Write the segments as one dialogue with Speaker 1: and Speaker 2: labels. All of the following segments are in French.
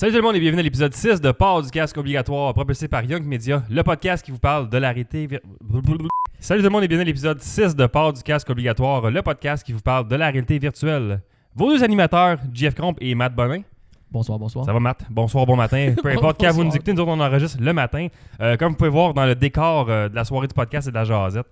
Speaker 1: Salut tout le monde et bienvenue à l'épisode 6 de Port du casque obligatoire propulsé par Young Media, le podcast qui vous parle de l'arrêté. Salut tout le monde et bienvenue à l'épisode 6 de Port du casque obligatoire, le podcast qui vous parle de la réalité virtuelle. Vos deux animateurs, Jeff Cromp et Matt Bonin.
Speaker 2: Bonsoir, bonsoir.
Speaker 1: Ça va Matt? Bonsoir, bon matin. Peu importe quand vous nous écoutez, nous autres on enregistre le matin. Euh, comme vous pouvez voir dans le décor euh, de la soirée du podcast et de la jasette.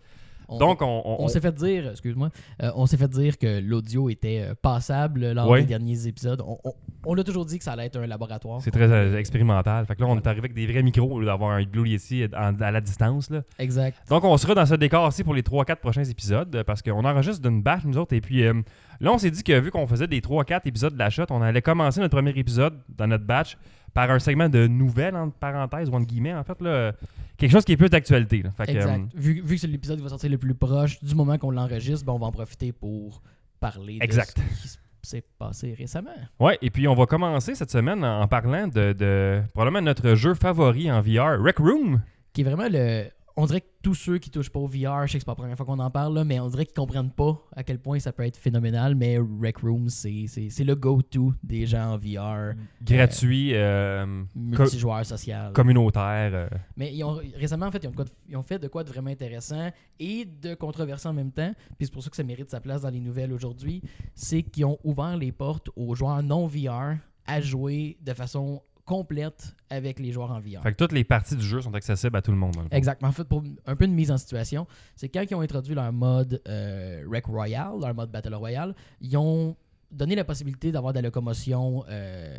Speaker 2: On-
Speaker 1: Donc on... on-
Speaker 2: on, s'est fait dire, excuse-moi, euh, on s'est fait dire que l'audio était euh, passable lors
Speaker 1: Ouais.
Speaker 2: des derniers épisodes. On, on, on a toujours dit que ça allait être un laboratoire.
Speaker 1: c'est très euh, expérimental. Fait que là, on est arrivé avec des vrais micros au lieu d'avoir un Blue Yeti à la distance. Là.
Speaker 2: Exact.
Speaker 1: Donc, on sera dans ce décor aussi pour les 3-4 prochains épisodes parce qu'on enregistre d'une batch, nous autres. Et puis euh, là, on s'est dit que vu qu'on faisait des 3-4 épisodes de la shot, on allait commencer notre premier épisode dans notre batch par un segment de nouvelles, entre parenthèses, ou entre guillemets, en fait. Là, quelque chose qui est plus d'actualité. là. Fait que,
Speaker 2: exact.
Speaker 1: euh,
Speaker 2: vu, vu que c'est l'épisode qui va sortir le plus proche du moment qu'on l'enregistre, ben, on va en profiter pour parler
Speaker 1: Exact.
Speaker 2: de ce qui s'est passé récemment.
Speaker 1: ouais, et puis on va commencer cette semaine en, en parlant de, de probablement notre jeu favori en VR, Rec Room.
Speaker 2: Qui est vraiment le. On dirait que tous ceux qui touchent pas au VR, je sais que c'est pas la première fois qu'on en parle, là, mais on dirait qu'ils comprennent pas à quel point ça peut être phénoménal. Mais Rec Room, c'est le go-to des gens en VR,
Speaker 1: Gratuit, euh,
Speaker 2: multijoueur social.
Speaker 1: communautaire. euh,
Speaker 2: Mais ils ont, récemment, en fait, ils ont, de quoi de- ils ont fait de quoi de vraiment intéressant et de controversé en même temps. Puis c'est pour ça que ça mérite sa place dans les nouvelles aujourd'hui. C'est qu'ils ont ouvert les portes aux joueurs non VR à jouer de façon complète avec les joueurs en VR.
Speaker 1: fait que toutes les parties du jeu sont accessibles à tout le monde. dans le fond.
Speaker 2: Exactement. En fait, pour un peu de mise en situation, c'est quand ils ont introduit leur mode euh, Rec Royale, leur mode Battle Royale, ils ont donné la possibilité d'avoir de la locomotion euh,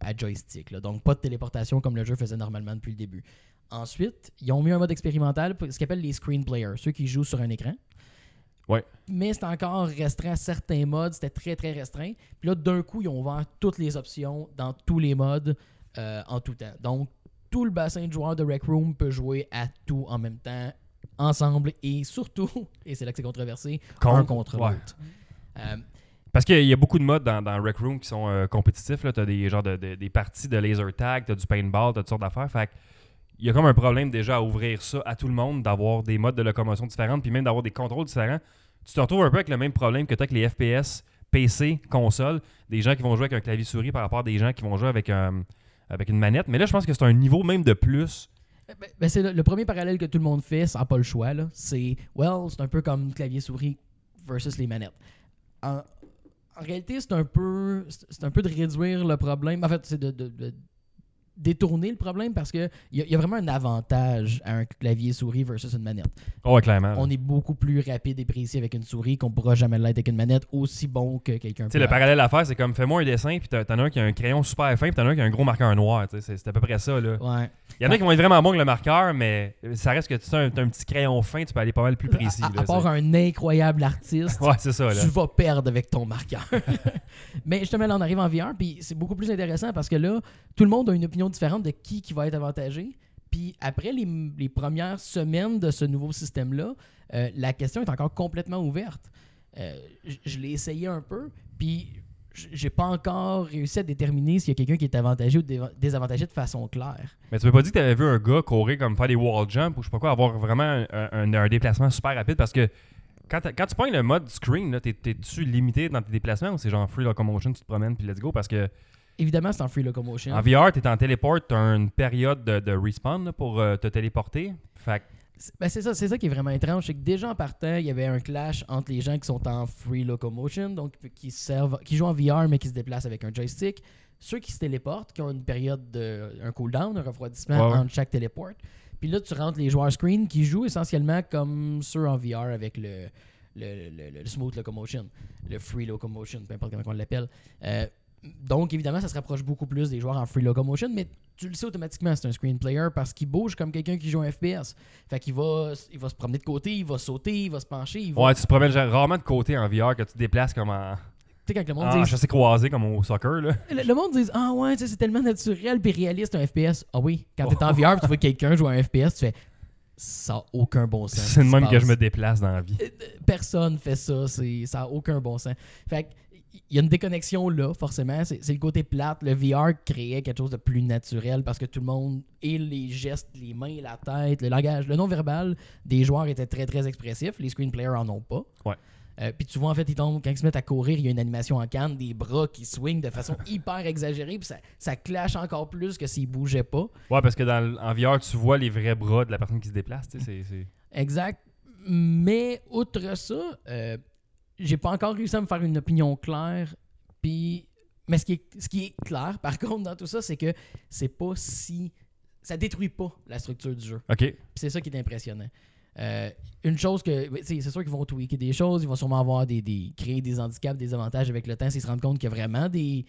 Speaker 2: à joystick. là. Donc, pas de téléportation comme le jeu faisait normalement depuis le début. Ensuite, ils ont mis un mode expérimental, pour ce qu'ils appellent les screen players, ceux qui jouent sur un écran.
Speaker 1: Ouais.
Speaker 2: Mais c'est encore restreint à certains modes, c'était très très restreint. Puis là, d'un coup, ils ont ouvert toutes les options dans tous les modes euh, en tout temps. Donc, tout le bassin de joueurs de Rec Room peut jouer à tout en même temps, ensemble et surtout, et c'est là que c'est controversé,
Speaker 1: Con-
Speaker 2: un contre
Speaker 1: ouais.
Speaker 2: l'autre. Euh,
Speaker 1: Parce qu'il y a beaucoup de modes dans, dans Rec Room qui sont euh, compétitifs. Tu as des, genres de, de- des parties de laser tag, tu as du paintball, tu as toutes sortes d'affaires. Fait que il y a comme un problème déjà à ouvrir ça à tout le monde, d'avoir des modes de locomotion différents, puis même d'avoir des contrôles différents. Tu te retrouves un peu avec le même problème que tu as avec les FPS, PC, console, des gens qui vont jouer avec un clavier souris par rapport à des gens qui vont jouer avec, un- avec une manette. Mais là, je pense que c'est un niveau même de plus.
Speaker 2: Ben, ben, c'est le, premier parallèle que tout le monde fait sans pas le choix. C'est, well, c'est un peu comme clavier-souris versus les manettes. En, réalité, c'est un peu un peu de réduire le problème. En fait, c'est de détourner le problème parce que il y, a- y a vraiment un avantage à un clavier-souris versus une manette.
Speaker 1: Oh, ouais, clairement.
Speaker 2: On est beaucoup plus rapide et précis avec une souris qu'on pourra jamais l'être avec une manette aussi bon que quelqu'un
Speaker 1: Tu sais, le parallèle à faire, c'est comme fais-moi un dessin, puis t'en as un qui a un crayon super fin, puis t'en as un qui a un gros marqueur noir. sais, C'est à peu près ça. Là.
Speaker 2: Ouais.
Speaker 1: Il y en a qui vont être vraiment bons avec le marqueur, mais ça reste que tu as un, petit crayon fin, tu peux aller pas mal plus précis.
Speaker 2: À, à
Speaker 1: là,
Speaker 2: part un incroyable artiste,
Speaker 1: Ouais, ça. Là.
Speaker 2: tu vas perdre avec ton marqueur. Mais justement, là, on arrive en VR, puis c'est beaucoup plus intéressant parce que là, tout le monde a une opinion différente de qui, qui va être avantagé. Puis après les, les premières semaines de ce nouveau système-là, euh, la question est encore complètement ouverte. Euh, je l'ai essayé un peu, puis j'ai pas encore réussi à déterminer s'il y a quelqu'un qui est avantagé ou désavantagé de façon claire.
Speaker 1: Mais tu m'as pas dit que tu avais vu un gars courir comme faire des wall jump ou je sais pas quoi, avoir vraiment un, un- déplacement super rapide parce que quand, quand tu prends le mode screen, t'es-tu limité dans tes déplacements ou c'est genre free locomotion, tu te promènes puis let's go parce que
Speaker 2: Évidemment, c'est en free locomotion.
Speaker 1: en VR, t'es en téléport, t'as une période de, de respawn là, pour euh, te téléporter. Fait
Speaker 2: Ben c'est ça, c'est ça qui est vraiment étrange, c'est que déjà en partant, il y avait un clash entre les gens qui sont en free locomotion, donc qui servent, qui jouent en VR mais qui se déplacent avec un joystick, ceux qui se téléportent, qui ont une période de un cooldown, un refroidissement
Speaker 1: Ouais, ouais.
Speaker 2: entre chaque téléport. Puis là, tu rentres les joueurs screen qui jouent essentiellement comme ceux en VR avec le le, le- le smooth locomotion, le free locomotion, peu importe comment on l'appelle. Euh, donc, évidemment, ça se rapproche beaucoup plus des joueurs en free locomotion, mais tu le sais automatiquement, c'est un screen player parce qu'il bouge comme quelqu'un qui joue un FPS. Fait qu'il va, il va se promener de côté, il va sauter, il va se pencher. Il va...
Speaker 1: ouais, tu te promènes rarement de côté en VR que tu te déplaces comme en,
Speaker 2: Tu sais, quand le monde
Speaker 1: en
Speaker 2: dit.
Speaker 1: chassé croisé comme au soccer. Là.
Speaker 2: Le, le monde dit Ah ouais, tu sais, c'est tellement naturel puis réaliste un FPS. Ah oui, quand t'es en VR, puis tu vois quelqu'un jouer un FPS, tu fais Ça n'a aucun bon sens.
Speaker 1: C'est
Speaker 2: qui
Speaker 1: même que je me déplace dans la vie.
Speaker 2: Euh, Personne fait ça, ça n'a aucun bon sens. Fait que, il y a une déconnexion là, forcément. C'est, c'est le côté plate. Le VR créait quelque chose de plus naturel parce que tout le monde, et les gestes, les mains, la tête, le langage, le non-verbal des joueurs était très très expressif. Les screen players en ont pas.
Speaker 1: Ouais.
Speaker 2: Euh, puis tu vois, en fait, ils tombent, quand ils se mettent à courir, il y a une animation en canne, des bras qui swingent de façon hyper exagérée, puis ça, ça clash encore plus que s'ils bougeaient pas.
Speaker 1: Ouais, parce que dans, en VR, tu vois les vrais bras de la personne qui se déplace. tu sais,
Speaker 2: Exact. Mais outre ça, euh, j'ai pas encore réussi à me faire une opinion claire. Puis, mais ce qui, est, ce qui est clair, par contre, dans tout ça, c'est que c'est pas si. Ça détruit pas la structure du jeu.
Speaker 1: OK.
Speaker 2: C'est ça qui est impressionnant. Euh, une chose que. C'est sûr qu'ils vont tweaker des choses, ils vont sûrement avoir des, des- créer des handicaps, des avantages avec le temps, s'ils se rendent compte qu'il y a vraiment des,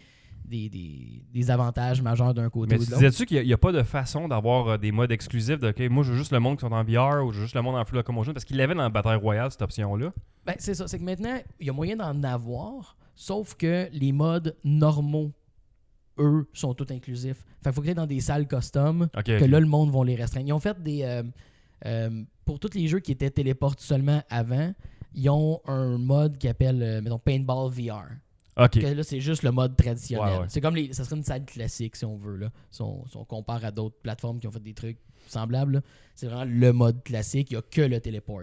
Speaker 2: des, des, des avantages majeurs d'un côté
Speaker 1: Mais
Speaker 2: ou de l'autre.
Speaker 1: disais-tu qu'il n'y a, pas de façon d'avoir euh, des modes exclusifs de OK, moi, je veux juste le monde qui sont en VR ou je veux juste le monde en full locomotion? Parce qu'il l'avait dans Battle Royale, cette option-là.
Speaker 2: Ben, c'est ça. C'est que maintenant, il y a moyen d'en avoir, sauf que les modes normaux, eux, sont tous inclusifs. Fait qu'il faut que tu dans des salles custom, que là, le monde vont les restreindre. Ils ont fait des. euh, euh, pour tous les jeux qui étaient téléportes seulement avant, ils ont un mode qui appelle, euh, mettons, Paintball VR.
Speaker 1: OK.
Speaker 2: Que là, c'est juste le mode traditionnel.
Speaker 1: Ouais, ouais.
Speaker 2: C'est comme les. Ça serait une salle classique, si on veut, là. Si on, si on compare à d'autres plateformes qui ont fait des trucs semblables, c'est vraiment le mode classique. Il n'y a que le téléport.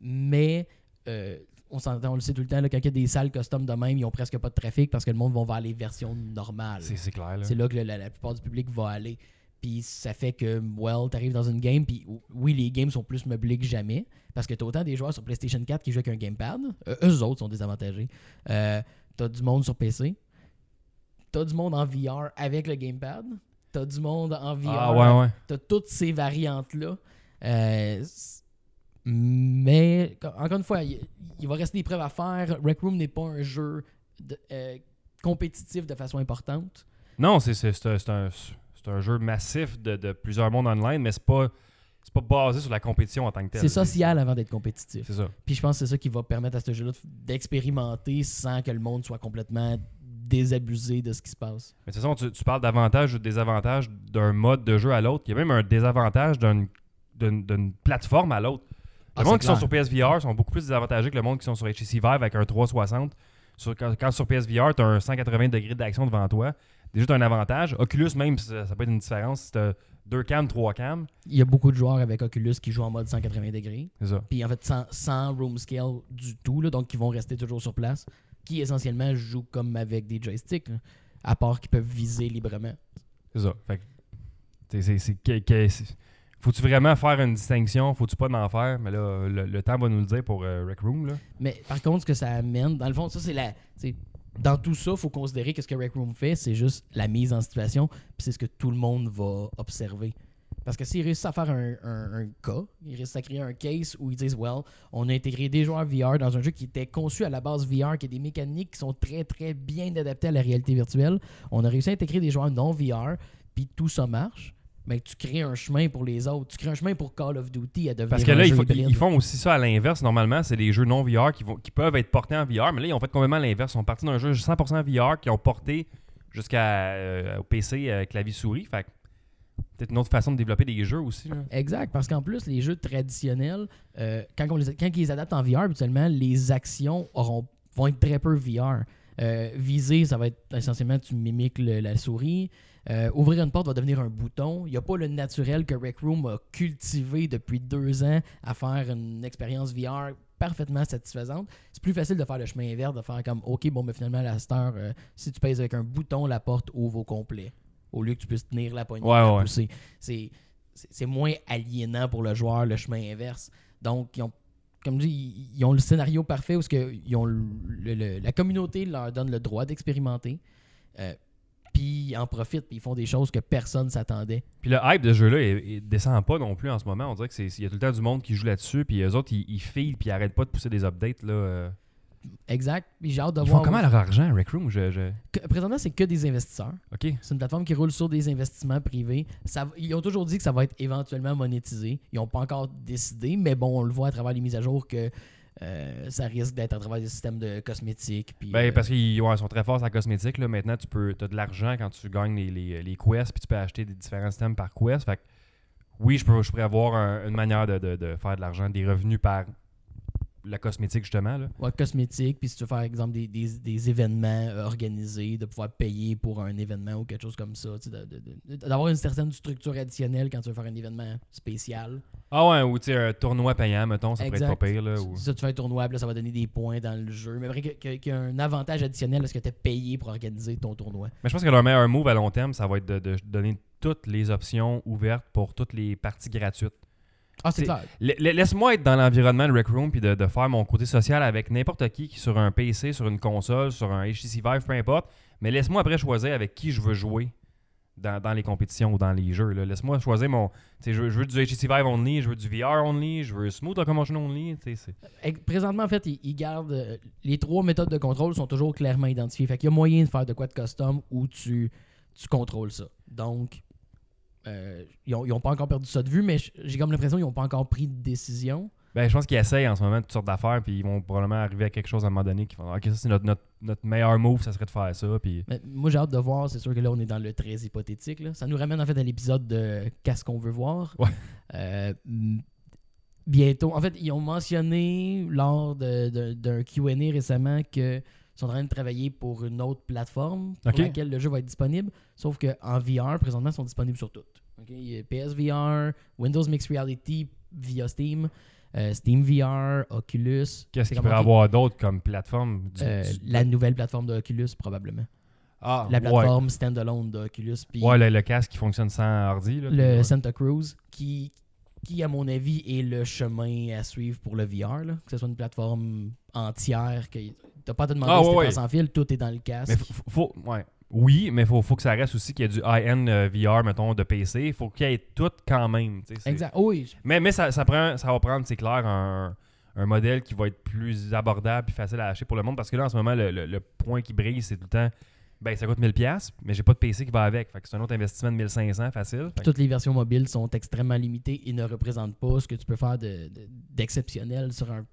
Speaker 2: Mais. euh, on s'entend, on le sait tout le temps, là, quand il y a des salles custom de même, ils ont presque pas de trafic parce que le monde va vers les versions normales.
Speaker 1: C'est clair, là.
Speaker 2: C'est là que la, la plupart du public va aller. Puis ça fait que, well, t'arrives dans une game, puis oui, les games sont plus meublés que jamais, parce que t'as autant des joueurs sur PlayStation 4 qui jouent avec un gamepad. Euh, eux autres sont désavantagés. Euh, t'as du monde sur PC. T'as du monde en VR avec le gamepad. T'as du monde en VR.
Speaker 1: Ah, ouais, ouais.
Speaker 2: T'as toutes ces variantes-là. Euh, mais, co- encore une fois, il, il va rester des preuves à faire. Rec Room n'est pas un jeu de- euh, compétitif de façon importante.
Speaker 1: Non, c'est un, un jeu massif de, de plusieurs mondes online, mais c'est pas, c'est pas basé sur la compétition en tant que telle.
Speaker 2: C'est social avant d'être compétitif.
Speaker 1: C'est ça.
Speaker 2: Puis je pense que c'est ça qui va permettre à ce jeu-là d'expérimenter sans que le monde soit complètement désabusé de ce qui se passe.
Speaker 1: Mais de toute façon, tu, tu parles d'avantages ou de désavantages d'un mode de jeu à l'autre. Il y a même un désavantage d'une- plateforme à l'autre.
Speaker 2: Ah,
Speaker 1: Le monde qui sont sur PSVR sont beaucoup plus désavantagés que le monde qui sont sur HTC Vive avec un 360. Sur, quand, quand sur PSVR, tu as un 180 degrés d'action devant toi. Déjà, tu un avantage. Oculus, même, ça, ça peut être une différence si tu as deux cams, trois cams.
Speaker 2: Il y a beaucoup de joueurs avec Oculus qui jouent en mode 180 degrés.
Speaker 1: C'est ça.
Speaker 2: Puis en fait, sans, sans room scale du tout, là, donc qui vont rester toujours sur place, qui essentiellement jouent comme avec des joysticks, là, à part qu'ils peuvent viser librement.
Speaker 1: C'est ça. Fait que- c'est- Faut-tu vraiment faire une distinction? Faut-tu pas en faire? Mais là, le, le temps va nous le dire pour euh, Rec Room. Là.
Speaker 2: Mais par contre, ce que ça amène, dans le fond, ça c'est la. Dans tout ça, il faut considérer que ce que Rec Room fait, c'est juste la mise en situation, puis c'est ce que tout le monde va observer. Parce que s'ils réussissent à faire un cas, ils réussissent à créer un case où ils disent, well, on a intégré des joueurs VR dans un jeu qui était conçu à la base VR, qui a des mécaniques qui sont très très bien adaptées à la réalité virtuelle. On a réussi à intégrer des joueurs non VR, puis tout ça marche. Mais tu crées un chemin pour les autres. Tu crées un chemin pour Call of Duty à devenir
Speaker 1: Parce que
Speaker 2: un
Speaker 1: là, ils,
Speaker 2: jeu
Speaker 1: font-
Speaker 2: hybride.
Speaker 1: ils font aussi ça à l'inverse. Normalement, c'est les jeux non VR qui, vont, qui peuvent être portés en VR. Mais là, ils ont fait complètement l'inverse. Ils sont partis d'un jeu 100% VR qui ont porté jusqu'à euh, au PC euh, clavier-souris. Fait peut-être une autre façon de développer des jeux aussi. là.
Speaker 2: Exact, parce qu'en plus, les jeux traditionnels, euh, quand, on les, quand ils les adaptent en VR, habituellement, les actions auront, vont être très peu VR. Euh, viser, ça va être essentiellement, tu mimiques le- la souris. Euh, ouvrir une porte va devenir un bouton. Il n'y a pas le naturel que Rec Room a cultivé depuis deux ans à faire une expérience VR parfaitement satisfaisante. C'est plus facile de faire le chemin inverse, de faire comme, OK, bon, mais finalement, à la cette heure, euh, si tu pèses avec un bouton, la porte ouvre au complet. Au lieu que tu puisses tenir la poignée
Speaker 1: Ouais,
Speaker 2: pousser. C'est moins aliénant pour le joueur le chemin inverse. Donc, ils ont, comme je dis, ils- ont le scénario parfait où ce que ils ont le- le- le- la communauté leur donne le droit d'expérimenter. Euh, puis ils en profitent, puis ils font des choses que personne s'attendait.
Speaker 1: Puis le hype de ce jeu-là, il, il descend pas non plus en ce moment. On dirait qu'il y a tout le temps du monde qui joue là-dessus. Puis eux autres, ils, ils filent puis ils arrêtent pas de pousser des updates. Là, euh.
Speaker 2: Exact. Puis j'ai hâte de
Speaker 1: Ils
Speaker 2: voir.
Speaker 1: font comment leur argent, Rec Room? Je, je-
Speaker 2: Que- présentement, c'est que des investisseurs.
Speaker 1: OK.
Speaker 2: C'est une plateforme qui roule sur des investissements privés. Ça, ils ont toujours dit que ça va être éventuellement monétisé. Ils n'ont pas encore décidé, mais bon, on le voit à travers les mises à jour que euh, ça risque d'être à travers des systèmes de cosmétiques. Puis,
Speaker 1: Ben,
Speaker 2: euh,
Speaker 1: parce qu'ils ouais, sont très forts sur la cosmétique. Là. Maintenant, tu peux as de l'argent quand tu gagnes les, les, les quests, puis tu peux acheter des différents systèmes par quest. Fait que, oui, je, peux, je pourrais avoir un- une manière de, de- de faire de l'argent, des revenus par la cosmétique, justement. Là.
Speaker 2: Ouais, cosmétique, puis si tu veux faire, exemple, des, des- des événements euh, organisés, de pouvoir payer pour un événement ou quelque chose comme ça, d'avoir une certaine structure additionnelle quand tu veux faire un événement spécial.
Speaker 1: Ah ouais, ou tu sais, un tournoi payant, mettons, ça pourrait
Speaker 2: Exact.
Speaker 1: être pas pire. Là, ou...
Speaker 2: Ça, tu fais un tournoi, là, ça va donner des points dans le jeu. Mais qu'il y a un avantage additionnel à ce que tu as payé pour organiser ton tournoi.
Speaker 1: Mais je pense que leur meilleur move à long terme, ça va être de, de donner toutes les options ouvertes pour toutes les parties gratuites.
Speaker 2: Ah, c'est clair.
Speaker 1: La- la- Laisse-moi être dans l'environnement de Rec Room puis de, de faire mon côté social avec n'importe qui, qui sur un PC, sur une console, sur un HTC Vive, peu importe. Mais laisse-moi après choisir avec qui je veux jouer dans, dans les compétitions ou dans les jeux. Laisse-moi choisir mon. tu sais, Je veux, je veux du HTC Vive only, je veux du VR only, je veux Smooth Locomotion only.
Speaker 2: Présentement, en fait, ils, ils gardent. euh, les trois méthodes de contrôle sont toujours clairement identifiées. Fait qu'il y a moyen de faire de quoi de custom où tu, tu contrôles ça. Donc, euh, ils n'ont pas encore perdu ça de vue, mais j'ai comme l'impression qu'ils n'ont pas encore pris de décision.
Speaker 1: Ben, je pense qu'ils essayent en ce moment toutes sortes d'affaires, puis ils vont probablement arriver à quelque chose à un moment donné qui vont dire, Ok, ça c'est notre, notre, notre meilleur move, ça serait de faire ça. Puis...
Speaker 2: Mais moi, j'ai hâte de voir. C'est sûr que là, on est dans le très hypothétique. là. Ça nous ramène en fait à l'épisode de Qu'est-ce qu'on veut voir?
Speaker 1: Ouais.
Speaker 2: Euh, bientôt. En fait, ils ont mentionné lors de- de- d'un QA récemment que sont en train de travailler pour une autre plateforme pour laquelle le jeu va être disponible. Sauf qu'en VR, présentement, ils sont disponibles sur toutes. Ok, il y a PSVR, Windows Mixed Reality via Steam, euh, Steam VR, Oculus.
Speaker 1: Qu'est-ce qu'il
Speaker 2: ok,
Speaker 1: avoir d'autre comme plateforme du-
Speaker 2: euh,
Speaker 1: du-
Speaker 2: La nouvelle plateforme d'Oculus, probablement.
Speaker 1: Ah,
Speaker 2: La
Speaker 1: ouais.
Speaker 2: plateforme standalone d'Oculus.
Speaker 1: Ouais, le, le casque qui fonctionne sans ordi. Là,
Speaker 2: le
Speaker 1: ouais.
Speaker 2: Santa Cruz, qui, qui, à mon avis, est le chemin à suivre pour le VR. là. Que ce soit une plateforme entière. Que t'as pas à te demander
Speaker 1: Ah,
Speaker 2: si
Speaker 1: ouais,
Speaker 2: t'es
Speaker 1: ouais.
Speaker 2: pas sans fil, tout est dans le casque.
Speaker 1: Mais faut, ouais. Oui, mais faut, faut que ça reste aussi qu'il y ait du high-end euh, VR, mettons, de PC. faut qu'il y ait tout quand même.
Speaker 2: exact. Oui.
Speaker 1: Mais, mais ça, ça, prend, ça va prendre, c'est clair, un, un modèle qui va être plus abordable et facile à acheter pour le monde. Parce que là, en ce moment, le, le- le point qui brise, c'est tout le temps, ben, ça coûte 1000$, mais j'ai pas de PC qui va avec. Fait que c'est un autre investissement de 1500 facile. Fait que-
Speaker 2: Toutes les versions mobiles sont extrêmement limitées et ne représentent pas ce que tu peux faire de- de- d'exceptionnel sur un,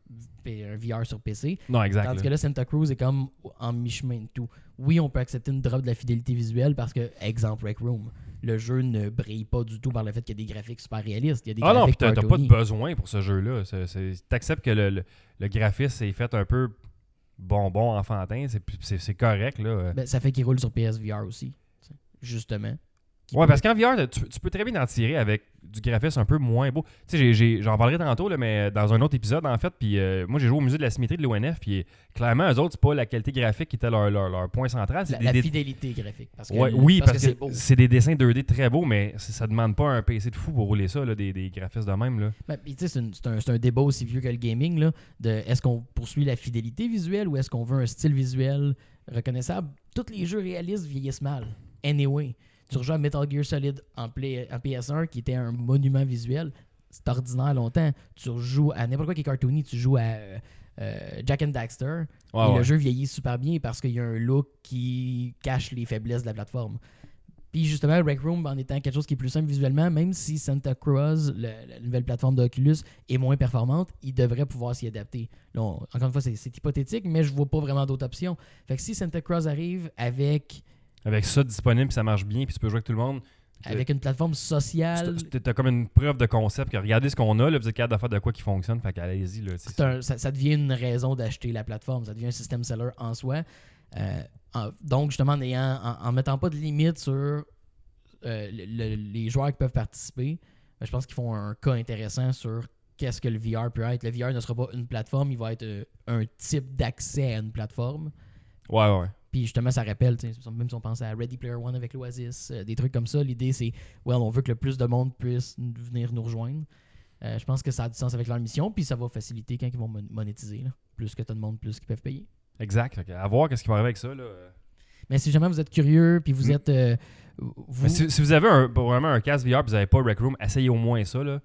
Speaker 2: un VR sur PC.
Speaker 1: non, exact.
Speaker 2: Tandis
Speaker 1: là.
Speaker 2: que là, Santa Cruz est comme en mi-chemin de tout. Oui, on peut accepter une drop de la fidélité visuelle parce que, exemple, Rec Room, le jeu ne brille pas du tout par le fait qu'il y a des graphiques super réalistes. Il y a des
Speaker 1: Ah non, puis t'as t'as pas de besoin pour ce jeu-là. C'est- c'est- T'acceptes que le, le, le graphisme est fait un peu bonbon, enfantin. C'est- correct, là.
Speaker 2: Ben, ça fait qu'il roule sur PSVR aussi, justement.
Speaker 1: Ouais,
Speaker 2: peut-
Speaker 1: parce qu'en VR, tu, tu peux très bien en tirer avec du graphisme un peu moins beau. Tu sais, j'en parlerai tantôt, là, mais dans un autre épisode, en fait, puis euh, moi, j'ai joué au musée de la symétrie de l'ONF, puis clairement, eux autres, c'est pas la qualité graphique qui était leur, leur, leur point central.
Speaker 2: la,
Speaker 1: des
Speaker 2: la
Speaker 1: dé-
Speaker 2: fidélité graphique. Parce que,
Speaker 1: Ouais, oui, parce, que c'est des dessins 2D très beaux, mais ça demande pas un PC de fou pour rouler ça, là, des, des graphismes de même. Là.
Speaker 2: Ben, puis tu sais, c'est un, débat aussi vieux que le gaming. Là, de est-ce qu'on poursuit la fidélité visuelle ou est-ce qu'on veut un style visuel reconnaissable? Tous les jeux réalistes vieillissent mal. Anyway, tu rejoues à Metal Gear Solid en, play- en PS1 qui était un monument visuel. C'est ordinaire longtemps. Tu rejoues à n'importe quoi qui est cartoony. Tu joues à euh, euh, Jack and Daxter.
Speaker 1: Ouais,
Speaker 2: et
Speaker 1: ouais.
Speaker 2: le jeu vieillit super bien parce qu'il y a un look qui cache les faiblesses de la plateforme. Puis justement, Rec Room, en étant quelque chose qui est plus simple visuellement, même si Santa Cruz, le- la nouvelle plateforme d'Oculus, est moins performante, il devrait pouvoir s'y adapter. Là, on- encore une fois, c'est c'est hypothétique, mais je vois pas vraiment d'autres options. Fait que si Santa Cruz arrive avec,
Speaker 1: Avec ça disponible, puis ça marche bien, puis tu peux jouer avec tout le monde.
Speaker 2: avec une plateforme sociale,
Speaker 1: Tu as comme une preuve de concept que regardez ce qu'on a, là, vous êtes capable de faire de quoi qui fonctionne, fait qu'allez-y.
Speaker 2: un- ça, ça devient une raison d'acheter la plateforme. Ça devient un système seller en soi. Euh, en- donc, justement, en, ayant, en, en mettant pas de limite sur euh, le- le- les joueurs qui peuvent participer, ben, je pense qu'ils font un cas intéressant sur qu'est-ce que le VR peut être. Le VR ne sera pas une plateforme, il va être euh, un type d'accès à une plateforme.
Speaker 1: Ouais, ouais.
Speaker 2: Puis justement, ça rappelle, même si on pense à Ready Player One avec l'Oasis, euh, des trucs comme ça, l'idée c'est, well, on veut que le plus de monde puisse venir nous rejoindre. Euh, je pense que ça a du sens avec leur mission, puis ça va faciliter quand ils vont mon- monétiser. là. Plus que tu de monde, plus qu'ils peuvent payer.
Speaker 1: Exact. À voir qu'est-ce qui va arriver avec ça. Là.
Speaker 2: Mais si jamais vous êtes curieux, puis vous
Speaker 1: Mm.
Speaker 2: êtes. euh, vous...
Speaker 1: Si, si vous avez un, vraiment un casque VR et vous n'avez pas Rec Room, essayez au moins ça. Là.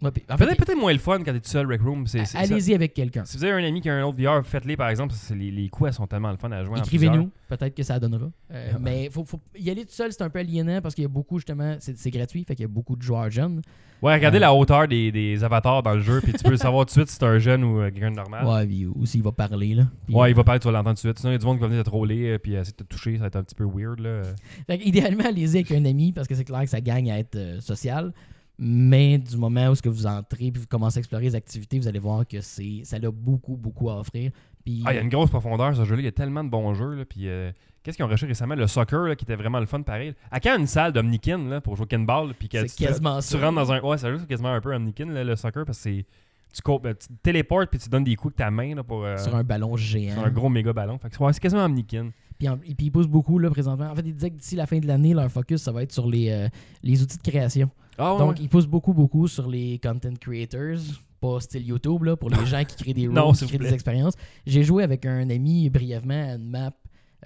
Speaker 2: Ouais, puis en fait,
Speaker 1: Peut-être peut-être moins le fun quand t'es tout seul Rec Room. c'est- c'est-
Speaker 2: allez-y avec quelqu'un.
Speaker 1: Si vous avez un ami qui a un autre VR, faites-les par exemple. les, les coups elles sont tellement le fun à jouer. en
Speaker 2: Écrivez-nous, peut-être que ça donnera. Euh,
Speaker 1: Ouais.
Speaker 2: Mais faut, faut y aller tout seul, c'est un peu aliénant parce qu'il y a beaucoup, justement, c'est c'est gratuit, fait qu'il y a beaucoup de joueurs jeunes.
Speaker 1: plusieurs. Ouais, regardez
Speaker 2: Euh.
Speaker 1: la hauteur des, des avatars dans le jeu, puis tu peux savoir tout de suite si c'est un jeune ou euh, quelqu'un de normal.
Speaker 2: Ouais, puis aussi il va parler. Là. Puis,
Speaker 1: Ouais, il va parler, tu vas l'entendre tout de suite. Sinon, il y a du monde qui va venir te troller euh, puis essayer de te toucher, ça va être un petit peu weird. Là.
Speaker 2: Fait que, idéalement, allez-y avec un ami parce que c'est clair que ça gagne à être euh, social. Mais du moment où ce que vous entrez puis vous commencez à explorer les activités, vous allez voir que c'est ça a beaucoup, beaucoup à offrir. Puis,
Speaker 1: Ah, il y a une grosse profondeur, ce jeu-là. Il y a tellement de bons jeux. Là, puis, euh, qu'est-ce qu'ils ont reçu récemment? Le soccer, là, qui était vraiment le fun pareil. À quand une salle d'Omnikin pour jouer au Ball puis que
Speaker 2: c'est
Speaker 1: tu,
Speaker 2: quasiment
Speaker 1: tu
Speaker 2: ça.
Speaker 1: rentres dans un. Ouais, ça joue quasiment un peu Omnikin, là, le soccer, parce que c'est. Tu, ben, tu te téléportes puis tu donnes des coups avec ta main là, pour. euh,
Speaker 2: sur un ballon géant.
Speaker 1: sur un gros méga ballon. Fait que, ouais, c'est quasiment Omnikin.
Speaker 2: Puis, en- et puis ils poussent beaucoup là, présentement. En fait, ils disaient que d'ici la fin de l'année, leur focus, ça va être sur les, euh, les outils de création.
Speaker 1: Ah, ouais,
Speaker 2: Donc,
Speaker 1: ouais.
Speaker 2: ils poussent beaucoup, beaucoup sur les content creators. Pas style YouTube, là, pour les gens qui créent des
Speaker 1: Non,
Speaker 2: rooms, qui créent des expériences. J'ai joué avec un ami brièvement à une map,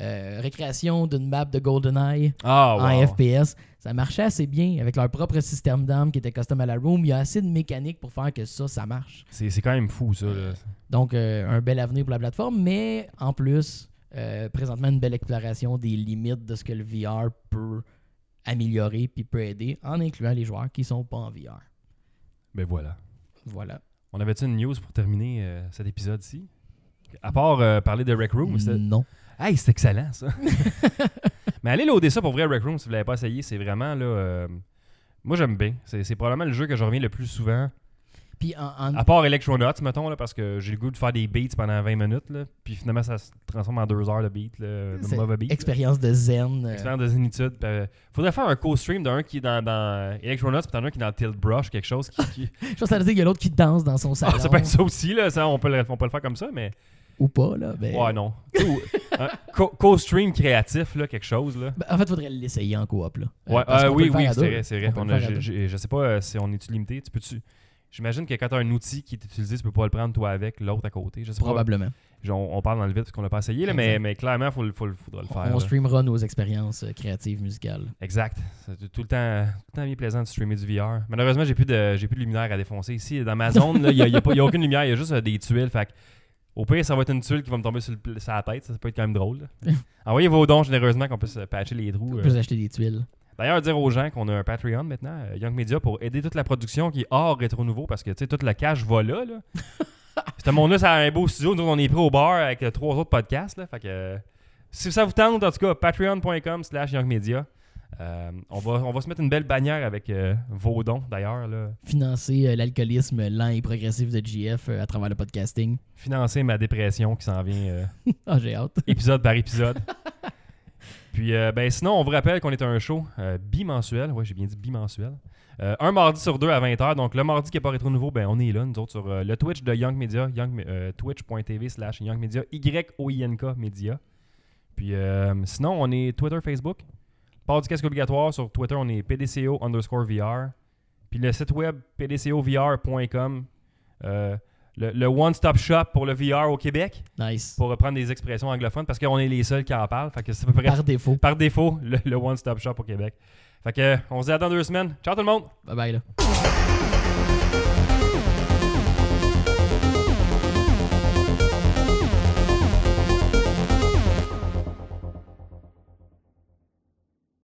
Speaker 2: euh, récréation d'une map de GoldenEye
Speaker 1: Ah,
Speaker 2: en
Speaker 1: wow.
Speaker 2: FPS. Ça marchait assez bien avec leur propre système d'armes qui était custom à la room. Il y a assez de mécanique pour faire que ça, ça marche.
Speaker 1: C'est c'est quand même fou, ça. Là.
Speaker 2: Donc, euh, un bel avenir pour la plateforme, mais en plus, euh, présentement, une belle exploration des limites de ce que le VR peut améliorer puis peut aider, en incluant les joueurs qui sont pas en VR.
Speaker 1: Ben voilà.
Speaker 2: Voilà.
Speaker 1: On avait-tu une news pour terminer euh, cet épisode-ci? À part euh, parler de Rec Room,
Speaker 2: Non.
Speaker 1: Hey, c'est excellent ça. Mais allez loader ça pour vrai, Rec Room, si vous l'avez pas essayé, c'est vraiment là. euh, Moi j'aime bien. C'est probablement le jeu que je reviens le plus souvent.
Speaker 2: Puis en, en-
Speaker 1: À part Electronauts, mettons, là, parce que j'ai le goût de faire des beats pendant 20 minutes. Là, puis finalement, ça se transforme en 2 heures de beats, là, de mauvais
Speaker 2: expérience de zen. euh,
Speaker 1: Expérience de zénitude. Euh, faudrait faire un co-stream d'un qui est dans, dans Electronauts, puis d'un qui est dans Tilt Brush, quelque chose qui. qui-
Speaker 2: Je pense que ça veut dire qu'il y a l'autre qui danse dans son salon.
Speaker 1: Ah, ça peut être ça aussi, là, ça, on, peut le, on peut le faire comme ça, mais.
Speaker 2: Ou pas, là. ben-
Speaker 1: Ouais, non. Un co-stream créatif, là, quelque chose. Là.
Speaker 2: Ben, en fait, il faudrait l'essayer en coop, là. Euh,
Speaker 1: Ouais, euh, oui, oui, c'est
Speaker 2: deux.
Speaker 1: vrai, c'est vrai.
Speaker 2: On
Speaker 1: On a-
Speaker 2: deux.
Speaker 1: je sais pas si on est limité. Tu peux-tu. J'imagine que quand tu as un outil qui est utilisé, tu peux pas le prendre toi avec, l'autre à côté. Je sais
Speaker 2: Probablement.
Speaker 1: pas. On, on parle dans le vide parce qu'on l'a pas essayé, là, mais, mais clairement, il faut, faut, faudra le faire.
Speaker 2: On streamera nos expériences euh, créatives musicales.
Speaker 1: Exact. C'est tout le temps, tout le temps bien plaisant de streamer du VR. Malheureusement, j'ai plus de, j'ai plus de lumière à défoncer ici. Dans ma zone, il n'y a, y a pas- y a aucune lumière, il y a juste euh, des tuiles. Fait que, au pire, ça va être une tuile qui va me tomber sur, le sur la tête. Ça, ça peut être quand même drôle. Envoyez vos dons généreusement qu'on puisse patcher les trous.
Speaker 2: On
Speaker 1: euh.
Speaker 2: peut acheter des tuiles.
Speaker 1: D'ailleurs, dire aux gens qu'on a un Patreon maintenant, euh, Young Media, pour aider toute la production qui est hors rétro nouveau, parce que tu sais, tout le cash va là. là. Ce monde-là, ça a un beau studio. Nous, on est pris au bar avec euh, trois autres podcasts. Là, fait que, euh, si ça vous tente, en tout cas, patreon.com slash Young Media. Euh, on, va, on va se mettre une belle bannière avec vos dons, d'ailleurs. là.
Speaker 2: Financer l'alcoolisme lent et progressif de JF euh, à travers le podcasting.
Speaker 1: Financer ma dépression qui s'en vient
Speaker 2: Ah, j'ai hâte.
Speaker 1: épisode par épisode. Puis, euh, ben, sinon, on vous rappelle qu'on est un show euh, bimensuel. Ouais, j'ai bien dit bimensuel. Euh, un mardi sur deux à 20h. Donc, le mardi qui n'est pas rétro nouveau, ben, on est là, nous autres, sur le Twitch de Young Media, young, twitch.tv slash Young Media, Y-O-I-N-K Media. Puis, sinon, on est Twitter, Facebook. Port du casque obligatoire. Sur Twitter, on est PDCO underscore VR. Puis, le site web pdcovr.com. Le, le one-stop shop pour le VR au Québec
Speaker 2: Nice.
Speaker 1: pour reprendre des expressions anglophones parce qu'on est les seuls qui en parlent. Fait que c'est à peu près
Speaker 2: Par défaut.
Speaker 1: par défaut le, le one-stop shop au Québec. Fait que on se dit à dans deux semaines. Ciao tout le monde!
Speaker 2: Bye bye là.